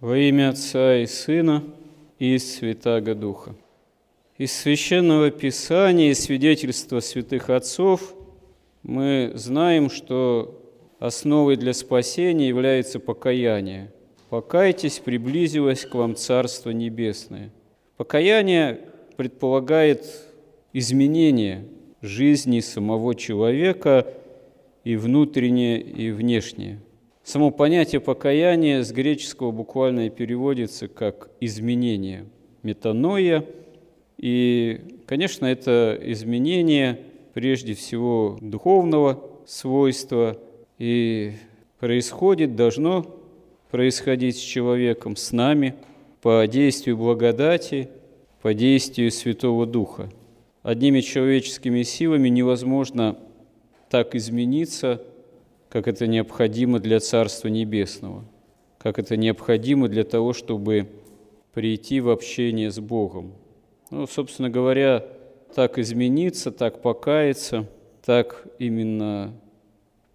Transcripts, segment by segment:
Во имя Отца и Сына и Святаго Духа. Из Священного Писания и свидетельства святых отцов мы знаем, что основой для спасения является покаяние. «Покайтесь, приблизилось к вам Царство Небесное». Покаяние предполагает изменение жизни самого человека и внутреннее, и внешнее. Само понятие покаяния с греческого буквально переводится как изменение, метаноя. И, конечно, это изменение прежде всего духовного свойства и происходит, должно происходить с человеком, с нами, по действию благодати, по действию Святого Духа. Одними человеческими силами невозможно так измениться – как это необходимо для Царства Небесного, как это необходимо для того, чтобы прийти в общение с Богом. Ну, собственно говоря, так измениться, так покаяться, так именно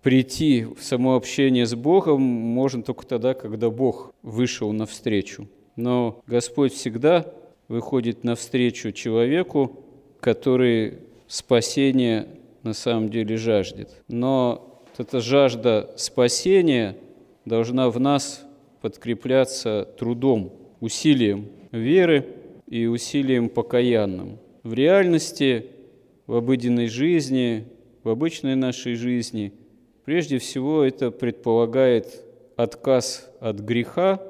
прийти в само общение с Богом можно только тогда, когда Бог вышел навстречу. Но Господь всегда выходит навстречу человеку, который спасения на самом деле жаждет. Но эта жажда спасения должна в нас подкрепляться трудом, усилием веры и усилием покаянным. В реальности, в обыденной жизни, в обычной нашей жизни, прежде всего это предполагает отказ от греха,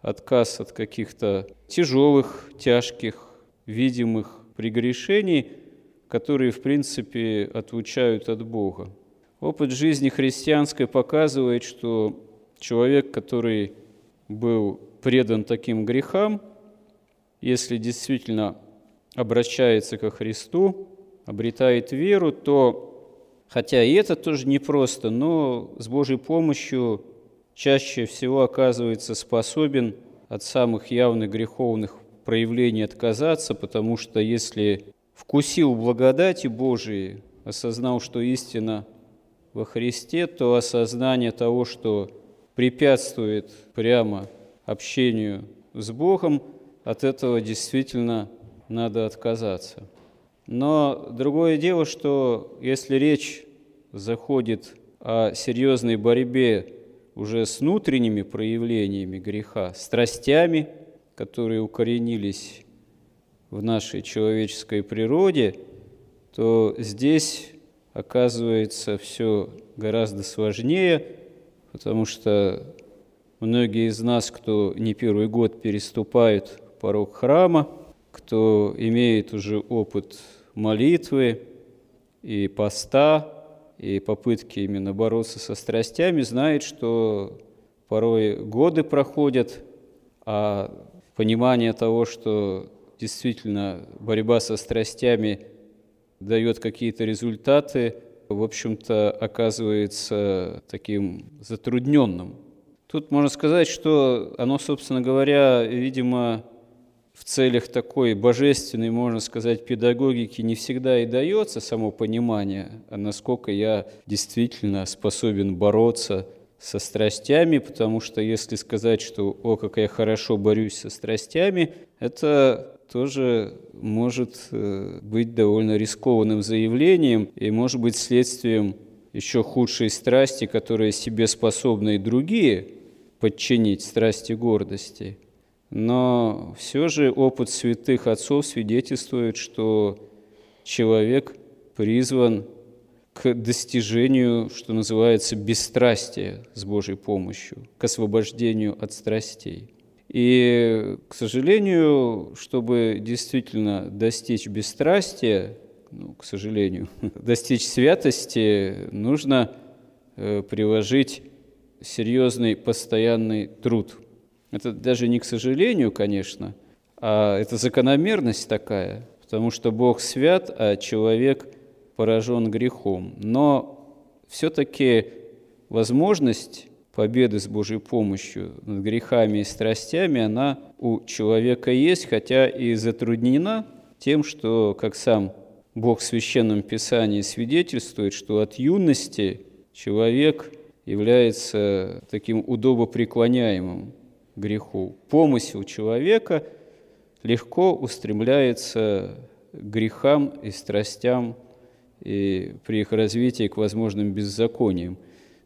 отказ от каких-то тяжелых, тяжких, видимых прегрешений, которые, в принципе, отлучают от Бога. Опыт жизни христианской показывает, что человек, который был предан таким грехам, если действительно обращается ко Христу, обретает веру, то, хотя и это тоже непросто, но с Божьей помощью чаще всего оказывается способен от самых явных греховных проявлений отказаться, потому что если вкусил благодати Божией, осознал, что истина во Христе, то осознание того, что препятствует прямо общению с Богом, от этого действительно надо отказаться. Но другое дело, что если речь заходит о серьезной борьбе уже с внутренними проявлениями греха, страстями, которые укоренились в нашей человеческой природе, то здесь оказывается все гораздо сложнее, потому что многие из нас, кто не первый год переступают порог храма, кто имеет уже опыт молитвы и поста, и попытки именно бороться со страстями, знает, что порой годы проходят, а понимание того, что действительно борьба со страстями дает какие-то результаты, в общем-то, оказывается таким затрудненным. Тут можно сказать, что оно, собственно говоря, видимо, в целях такой божественной, можно сказать, педагогики не всегда и дается само понимание, а насколько я действительно способен бороться со страстями, потому что если сказать, что «О, как я хорошо борюсь со страстями», это тоже может э, быть довольно рискованным заявлением и может быть следствием еще худшей страсти, которые себе способны и другие подчинить страсти гордости. Но все же опыт святых отцов свидетельствует, что человек призван к достижению, что называется, бесстрастия с Божьей помощью, к освобождению от страстей. И, к сожалению, чтобы действительно достичь бесстрастия, ну, к сожалению, достичь святости, нужно э, приложить серьезный постоянный труд. Это даже не к сожалению, конечно, а это закономерность такая, потому что Бог свят, а человек поражен грехом. Но все-таки возможность победы с Божьей помощью над грехами и страстями, она у человека есть, хотя и затруднена тем, что, как сам Бог в Священном Писании свидетельствует, что от юности человек является таким удобопреклоняемым. греху. Помысел человека легко устремляется к грехам и страстям и при их развитии к возможным беззакониям.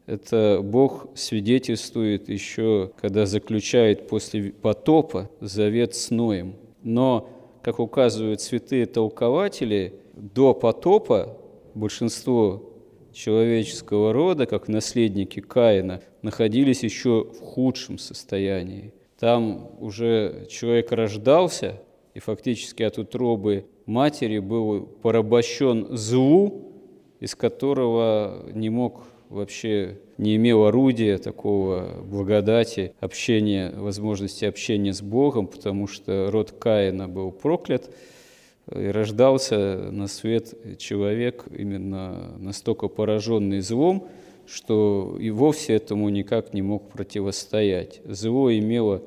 Это Бог свидетельствует еще, когда заключает после потопа завет с Ноем. Но, как указывают святые толкователи, до потопа большинство человеческого рода, как наследники Каина, находились еще в худшем состоянии. Там уже человек рождался, и фактически от утробы матери был порабощен злу, из которого не мог вообще не имел орудия такого благодати, общения, возможности общения с Богом, потому что род Каина был проклят, и рождался на свет человек именно настолько пораженный злом, что и вовсе этому никак не мог противостоять. Зло имело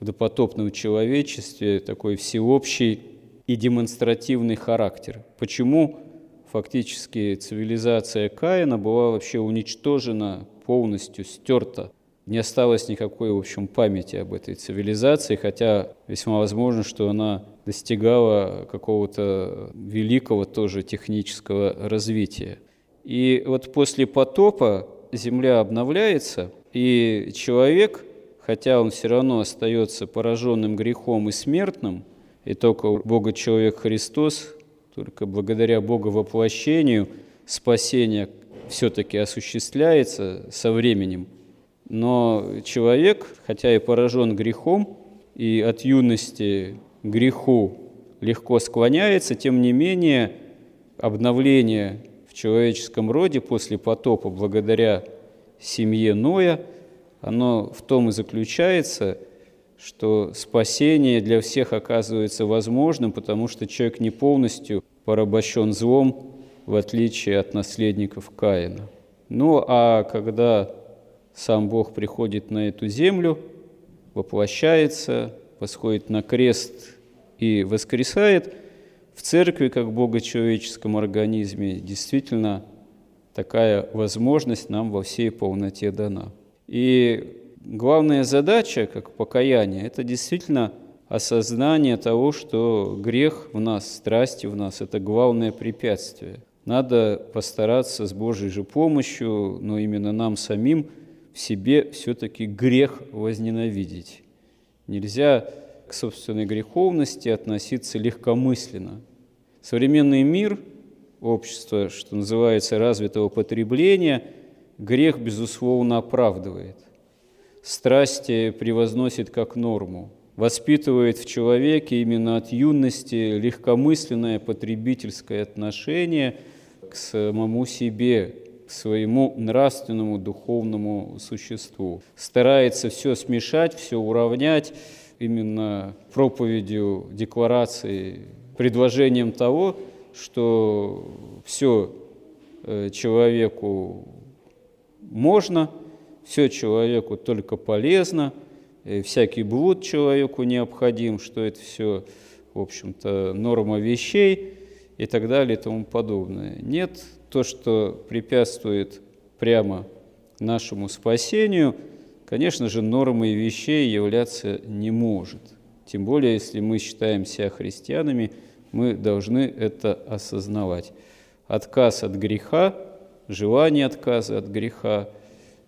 в допотопном человечестве такой всеобщий и демонстративный характер. Почему фактически цивилизация Каина была вообще уничтожена, полностью стерта. Не осталось никакой, в общем, памяти об этой цивилизации, хотя весьма возможно, что она достигала какого-то великого тоже технического развития. И вот после потопа Земля обновляется, и человек, хотя он все равно остается пораженным грехом и смертным, и только Бога-человек Христос только благодаря Богу воплощению спасение все-таки осуществляется со временем. Но человек, хотя и поражен грехом, и от юности греху легко склоняется, тем не менее обновление в человеческом роде после потопа благодаря семье Ноя, оно в том и заключается, что спасение для всех оказывается возможным, потому что человек не полностью порабощен злом, в отличие от наследников Каина. Ну а когда сам Бог приходит на эту землю, воплощается, восходит на крест и воскресает, в церкви, как в богочеловеческом организме, действительно такая возможность нам во всей полноте дана. И главная задача, как покаяние, это действительно осознание того, что грех в нас, страсти в нас – это главное препятствие. Надо постараться с Божьей же помощью, но именно нам самим в себе все-таки грех возненавидеть. Нельзя к собственной греховности относиться легкомысленно. Современный мир, общество, что называется, развитого потребления, грех, безусловно, оправдывает страсти превозносит как норму, воспитывает в человеке именно от юности легкомысленное потребительское отношение к самому себе, к своему нравственному духовному существу. Старается все смешать, все уравнять именно проповедью, декларацией, предложением того, что все э, человеку можно – все человеку только полезно, всякий блуд человеку необходим, что это все, в общем-то, норма вещей и так далее и тому подобное. Нет, то, что препятствует прямо нашему спасению, конечно же, нормой вещей являться не может. Тем более, если мы считаем себя христианами, мы должны это осознавать. Отказ от греха, желание отказа от греха –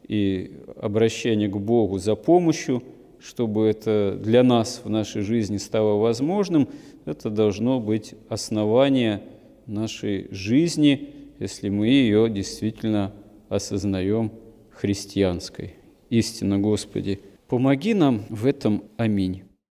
и обращение к Богу за помощью, чтобы это для нас в нашей жизни стало возможным, это должно быть основание нашей жизни, если мы ее действительно осознаем христианской. Истинно, Господи, помоги нам в этом. Аминь.